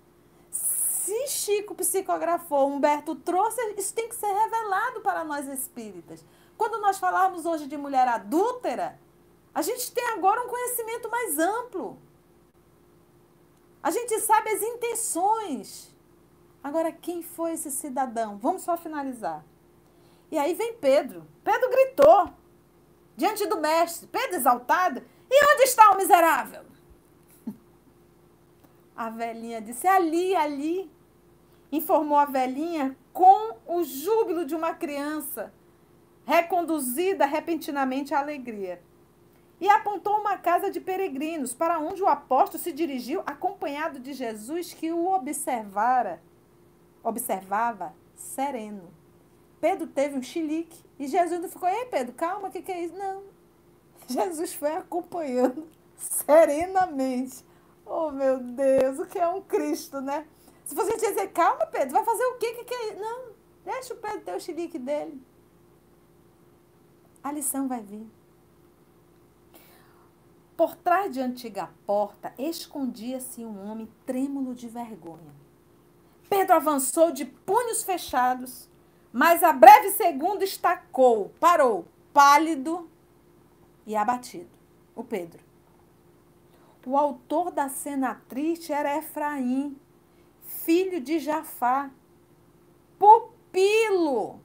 Se Chico psicografou, Humberto trouxe, isso tem que ser revelado para nós espíritas. Quando nós falarmos hoje de mulher adúltera, a gente tem agora um conhecimento mais amplo. A gente sabe as intenções. Agora, quem foi esse cidadão? Vamos só finalizar. E aí vem Pedro. Pedro gritou diante do mestre. Pedro exaltado. E onde está o miserável? A velhinha disse: ali, ali. Informou a velhinha com o júbilo de uma criança reconduzida repentinamente à alegria. E apontou uma casa de peregrinos, para onde o apóstolo se dirigiu, acompanhado de Jesus, que o observara, observava sereno. Pedro teve um chilique e Jesus não ficou, ei Pedro, calma, o que, que é isso? Não. Jesus foi acompanhando serenamente. Oh, meu Deus, o que é um Cristo, né? Se você dizer, calma, Pedro, vai fazer o quê? Que, que é isso? Não, deixa o Pedro ter o chilique dele a lição vai vir. Por trás de antiga porta escondia-se um homem trêmulo de vergonha. Pedro avançou de punhos fechados, mas a breve segundo estacou, parou, pálido e abatido. O Pedro. O autor da cena triste era Efraim, filho de Jafá, pupilo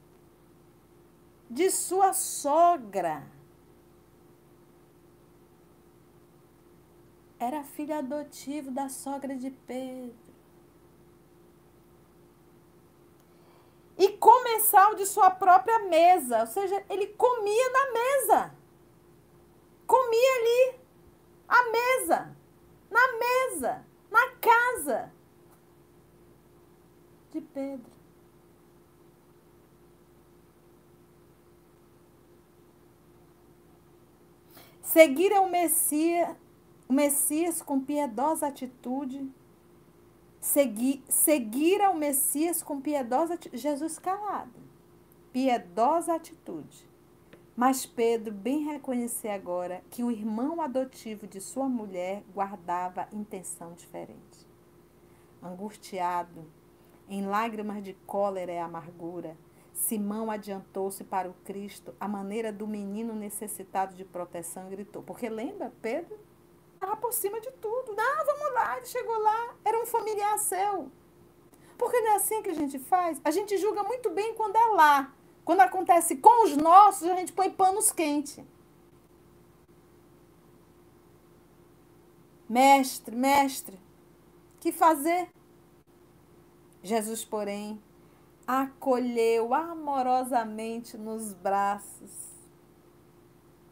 de sua sogra. Era filho adotivo da sogra de Pedro. E comensal de sua própria mesa, ou seja, ele comia na mesa. Comia ali, a mesa, na mesa, na casa de Pedro. Seguir o Messias, o Messias com piedosa atitude. Seguir, seguir ao Messias com piedosa atitude. Jesus calado. Piedosa atitude. Mas Pedro bem reconhecer agora que o irmão adotivo de sua mulher guardava intenção diferente. Angustiado, em lágrimas de cólera e amargura, Simão adiantou-se para o Cristo, à maneira do menino necessitado de proteção, e gritou. Porque lembra, Pedro Estava por cima de tudo. Não, vamos lá, ele chegou lá, era um familiar seu. Porque não é assim que a gente faz? A gente julga muito bem quando é lá. Quando acontece com os nossos, a gente põe panos quentes. Mestre, mestre, que fazer? Jesus, porém, acolheu amorosamente nos braços.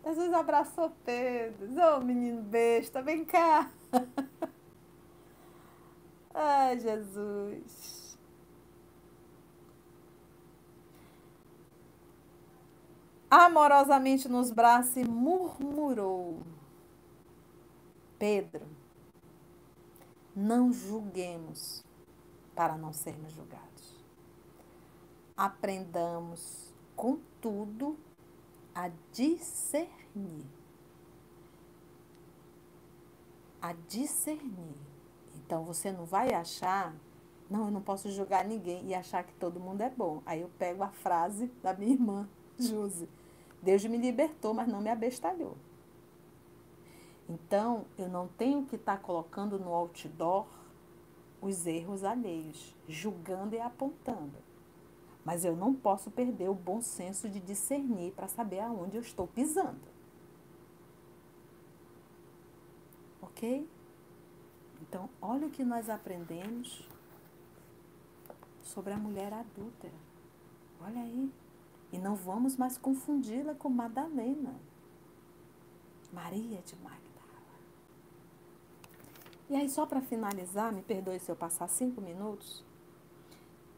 Jesus abraçou Pedro. Ô oh, menino besta, vem cá. Ai, Jesus. Amorosamente nos braços e murmurou. Pedro, não julguemos para não sermos julgados. Aprendamos, contudo, a discernir. A discernir. Então você não vai achar, não, eu não posso julgar ninguém e achar que todo mundo é bom. Aí eu pego a frase da minha irmã, Josi. Deus me libertou, mas não me abestalhou. Então, eu não tenho que estar tá colocando no outdoor os erros alheios, julgando e apontando. Mas eu não posso perder o bom senso de discernir para saber aonde eu estou pisando. Ok? Então, olha o que nós aprendemos sobre a mulher adúltera. Olha aí. E não vamos mais confundi-la com Madalena. Maria de Magdala. E aí, só para finalizar, me perdoe se eu passar cinco minutos,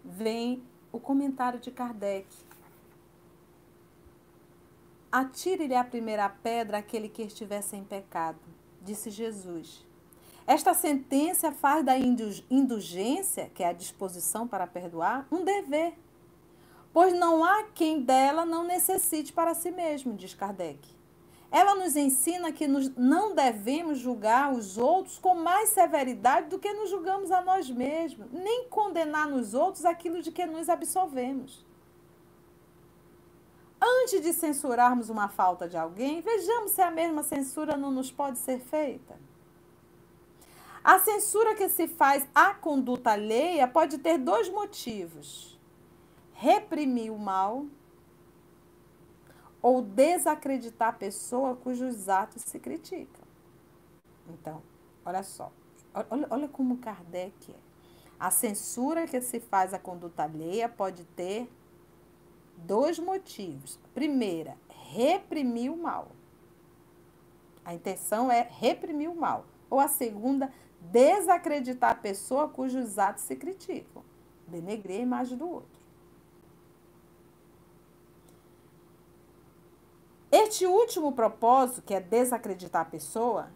vem o comentário de Kardec. Atire-lhe a primeira pedra aquele que estiver sem pecado, disse Jesus. Esta sentença faz da indulgência, que é a disposição para perdoar, um dever, pois não há quem dela não necessite para si mesmo, diz Kardec. Ela nos ensina que nos, não devemos julgar os outros com mais severidade do que nos julgamos a nós mesmos, nem condenar nos outros aquilo de que nos absolvemos. Antes de censurarmos uma falta de alguém, vejamos se a mesma censura não nos pode ser feita. A censura que se faz à conduta alheia pode ter dois motivos: reprimir o mal ou desacreditar a pessoa cujos atos se criticam. Então, olha só, olha, olha como Kardec é. A censura que se faz à conduta alheia pode ter dois motivos. Primeira, reprimir o mal. A intenção é reprimir o mal. Ou a segunda, desacreditar a pessoa cujos atos se criticam. Denegrir a imagem do outro. Este último propósito, que é desacreditar a pessoa,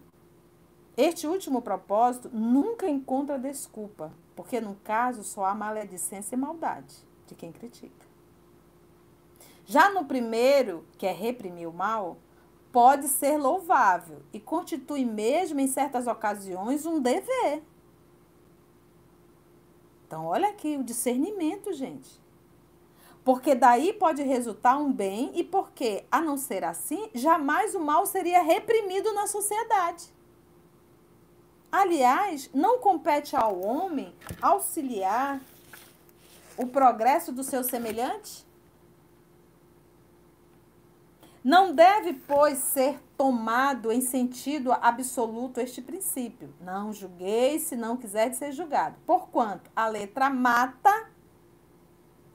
este último propósito nunca encontra desculpa, porque no caso só há maledicência e maldade de quem critica. Já no primeiro, que é reprimir o mal, pode ser louvável e constitui mesmo em certas ocasiões um dever. Então, olha aqui o discernimento, gente. Porque daí pode resultar um bem e porque, a não ser assim, jamais o mal seria reprimido na sociedade. Aliás, não compete ao homem auxiliar o progresso do seu semelhante? Não deve, pois, ser tomado em sentido absoluto este princípio. Não julguei se não quiser ser julgado. Porquanto a letra mata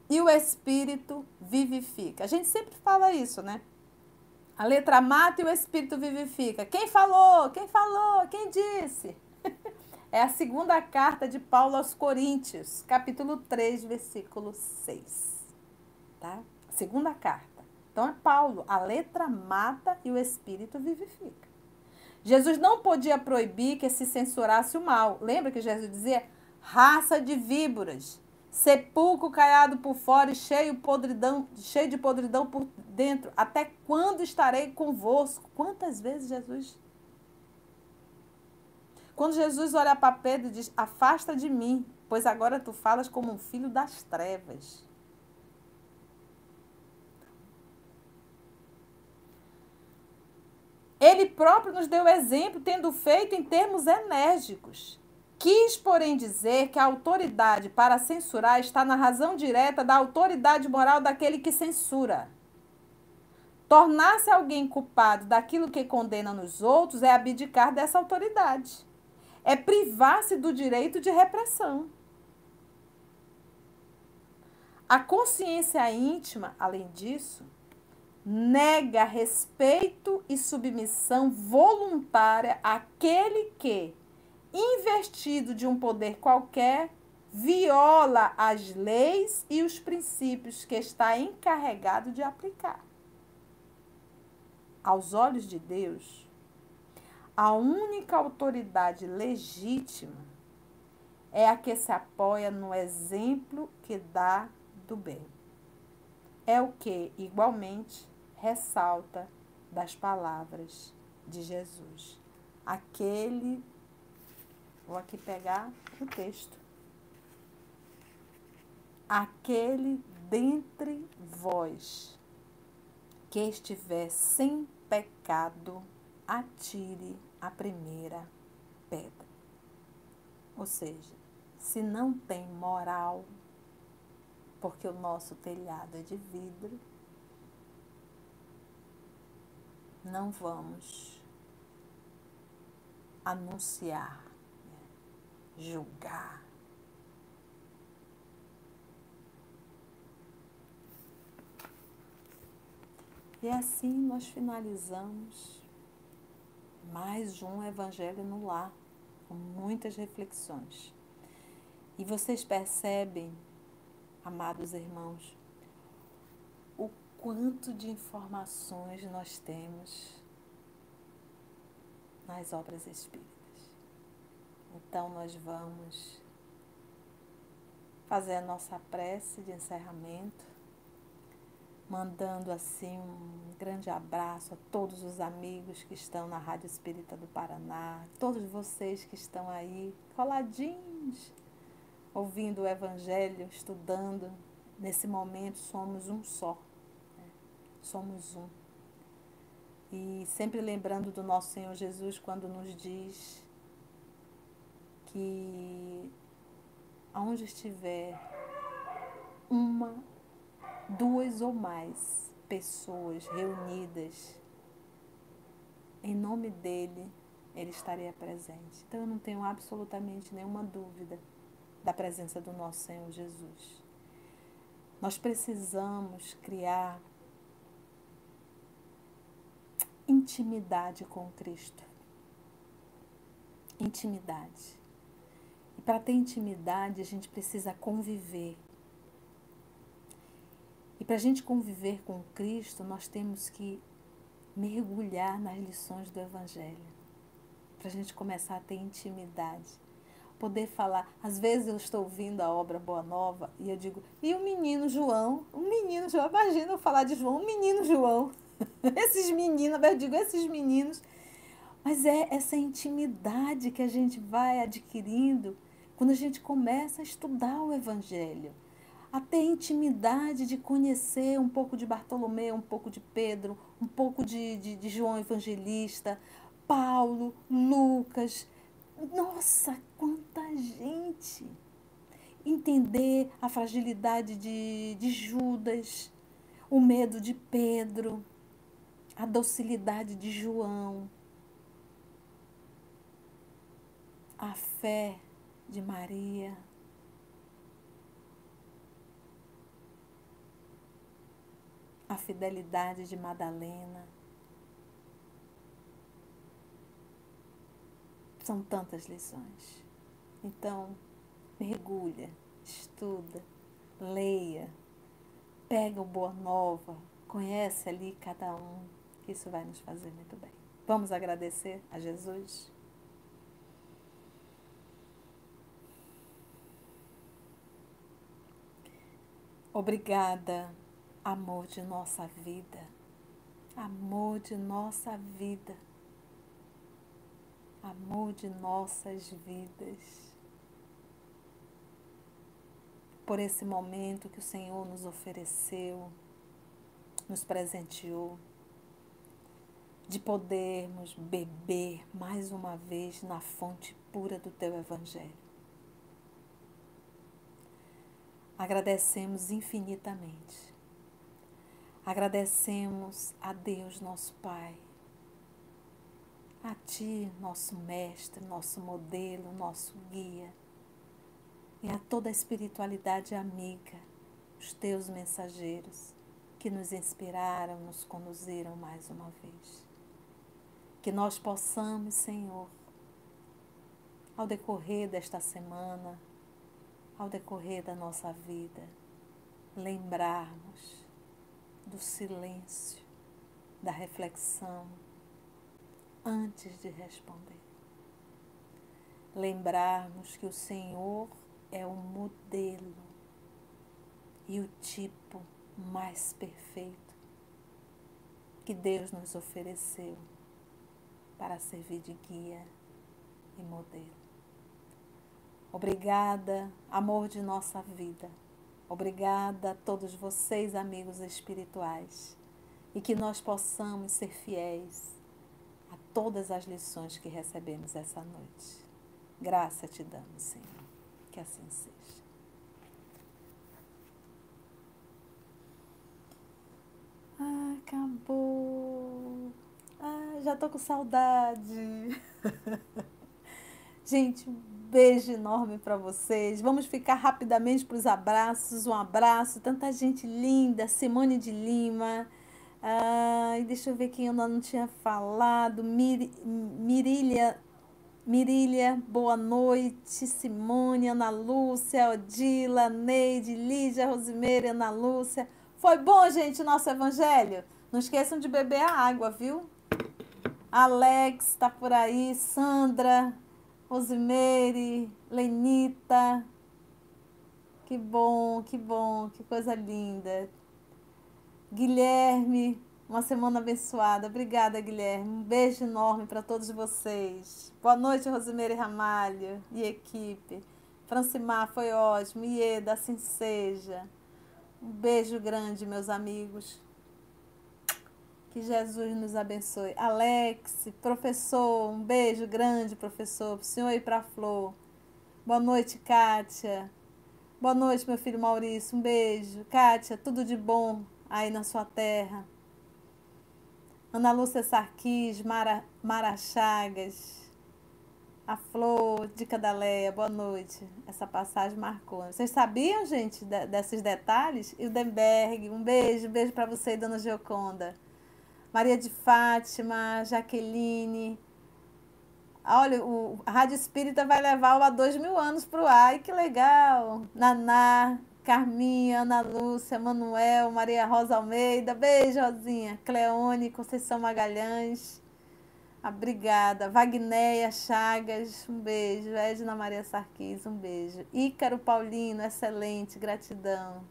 e o espírito vivifica. A gente sempre fala isso, né? A letra mata e o espírito vivifica. Quem falou? Quem falou? Quem disse? É a segunda carta de Paulo aos Coríntios, capítulo 3, versículo 6. Tá? Segunda carta. Então é Paulo, a letra mata e o espírito vivifica. Jesus não podia proibir que se censurasse o mal. Lembra que Jesus dizia: raça de víboras, sepulcro caiado por fora e cheio, podridão, cheio de podridão por dentro. Até quando estarei convosco? Quantas vezes Jesus? Quando Jesus olha para Pedro e diz: Afasta de mim, pois agora tu falas como um filho das trevas. Ele próprio nos deu exemplo, tendo feito em termos enérgicos. Quis, porém, dizer que a autoridade para censurar está na razão direta da autoridade moral daquele que censura. Tornar-se alguém culpado daquilo que condena nos outros é abdicar dessa autoridade. É privar-se do direito de repressão. A consciência íntima, além disso, nega respeito e submissão voluntária àquele que, investido de um poder qualquer, viola as leis e os princípios que está encarregado de aplicar. Aos olhos de Deus, a única autoridade legítima é a que se apoia no exemplo que dá do bem. É o que, igualmente, ressalta das palavras de Jesus. Aquele Vou aqui pegar o texto. Aquele dentre vós que estiver sem pecado, atire a primeira pedra. Ou seja, se não tem moral, porque o nosso telhado é de vidro, não vamos anunciar julgar. E assim nós finalizamos mais um Evangelho no Lar, com muitas reflexões. E vocês percebem, amados irmãos, quanto de informações nós temos nas obras espíritas. Então nós vamos fazer a nossa prece de encerramento, mandando assim um grande abraço a todos os amigos que estão na Rádio Espírita do Paraná, todos vocês que estão aí coladinhos, ouvindo o Evangelho, estudando. Nesse momento somos um só? Somos um. E sempre lembrando do nosso Senhor Jesus quando nos diz que aonde estiver uma, duas ou mais pessoas reunidas em nome dele, ele estaria presente. Então eu não tenho absolutamente nenhuma dúvida da presença do nosso Senhor Jesus. Nós precisamos criar intimidade com Cristo. Intimidade. E para ter intimidade, a gente precisa conviver. E para a gente conviver com Cristo, nós temos que mergulhar nas lições do Evangelho. Para a gente começar a ter intimidade. Poder falar. Às vezes eu estou ouvindo a obra Boa Nova e eu digo, e o menino João? O menino João, imagina eu falar de João, o menino João. esses meninos, eu digo, esses meninos. Mas é essa intimidade que a gente vai adquirindo quando a gente começa a estudar o Evangelho, a ter intimidade de conhecer um pouco de Bartolomeu, um pouco de Pedro, um pouco de, de, de João Evangelista, Paulo, Lucas. Nossa, quanta gente! Entender a fragilidade de, de Judas, o medo de Pedro, a docilidade de João, a fé de Maria. A fidelidade de Madalena. São tantas lições. Então, mergulha, estuda, leia, pega o Boa Nova, conhece ali cada um, isso vai nos fazer muito bem. Vamos agradecer a Jesus? Obrigada, amor de nossa vida, amor de nossa vida, amor de nossas vidas, por esse momento que o Senhor nos ofereceu, nos presenteou, de podermos beber mais uma vez na fonte pura do teu Evangelho. Agradecemos infinitamente. Agradecemos a Deus, nosso Pai, a Ti, nosso Mestre, nosso modelo, nosso guia, e a toda a espiritualidade amiga, os Teus mensageiros que nos inspiraram, nos conduziram mais uma vez. Que nós possamos, Senhor, ao decorrer desta semana, ao decorrer da nossa vida, lembrarmos do silêncio, da reflexão, antes de responder. Lembrarmos que o Senhor é o modelo e o tipo mais perfeito que Deus nos ofereceu para servir de guia e modelo. Obrigada, amor de nossa vida. Obrigada a todos vocês, amigos espirituais, e que nós possamos ser fiéis a todas as lições que recebemos essa noite. Graça te damos, Senhor. Que assim seja. Acabou. Já tô com saudade. Gente, um beijo enorme para vocês. Vamos ficar rapidamente para os abraços. Um abraço, tanta gente linda. Simone de Lima. Ah, deixa eu ver quem eu não tinha falado. Mir, Mirília, Mirília, boa noite. Simone, Ana Lúcia, Odila, Neide, Lídia, Rosimeira, Ana Lúcia. Foi bom, gente, o nosso evangelho? Não esqueçam de beber a água, viu? Alex está por aí, Sandra, Rosimeire, Lenita. Que bom, que bom, que coisa linda. Guilherme, uma semana abençoada. Obrigada, Guilherme. Um beijo enorme para todos vocês. Boa noite, Rosimeire Ramalho e equipe. Francimar, foi ótimo. Ieda, assim seja. Um beijo grande, meus amigos. Que Jesus nos abençoe. Alex, professor, um beijo grande, professor. Para o senhor e para a Flor. Boa noite, Kátia. Boa noite, meu filho Maurício. Um beijo. Kátia, tudo de bom aí na sua terra. Ana Lúcia Sarquis, Mara, Mara Chagas. A Flor de Cadaleia, boa noite. Essa passagem marcou. Vocês sabiam, gente, de, desses detalhes? Hildenberg, um beijo, um beijo para você, dona Gioconda. Maria de Fátima, Jaqueline. Olha, o, Rádio Espírita vai levar o há dois mil anos para o ar. Ai, que legal! Naná, Carminha, Ana Lúcia, Manuel, Maria Rosa Almeida. Beijo, Rosinha. Cleone, Conceição Magalhães. Obrigada. Vagneia Chagas, um beijo. Edna Maria Sarquis, um beijo. Ícaro Paulino, excelente, gratidão.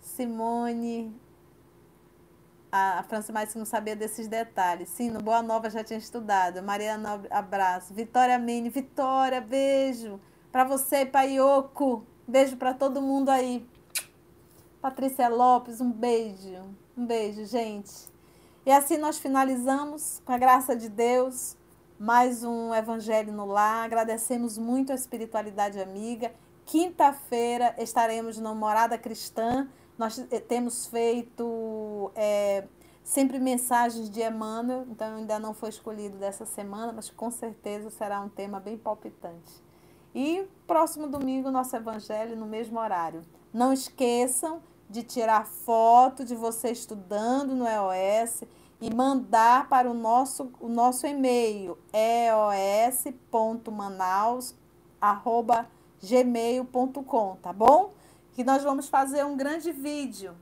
Simone, a França mais não sabia desses detalhes. Sim, no Boa Nova já tinha estudado. Maria Nobre, abraço. Vitória Mini, Vitória, beijo. Para você, Paioco. Beijo para todo mundo aí. Patrícia Lopes, um beijo. Um beijo, gente. E assim nós finalizamos, com a graça de Deus, mais um Evangelho no Lar. Agradecemos muito a espiritualidade amiga. Quinta-feira estaremos no Morada Cristã. Nós eh, temos feito é, sempre mensagens de Emmanuel, então ainda não foi escolhido dessa semana, mas com certeza será um tema bem palpitante. E próximo domingo, nosso Evangelho no mesmo horário. Não esqueçam de tirar foto de você estudando no EOS e mandar para o nosso, o nosso e-mail eos.manaus@gmail.com, tá bom? Que nós vamos fazer um grande vídeo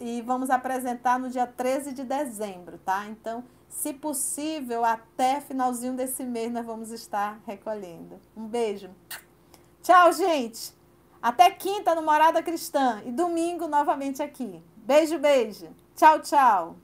e vamos apresentar no dia 13 de dezembro, tá? Então, se possível, até finalzinho desse mês nós vamos estar recolhendo. Um beijo. Tchau, gente. Até quinta no Morada Cristã e domingo novamente aqui. Beijo, beijo. Tchau, tchau.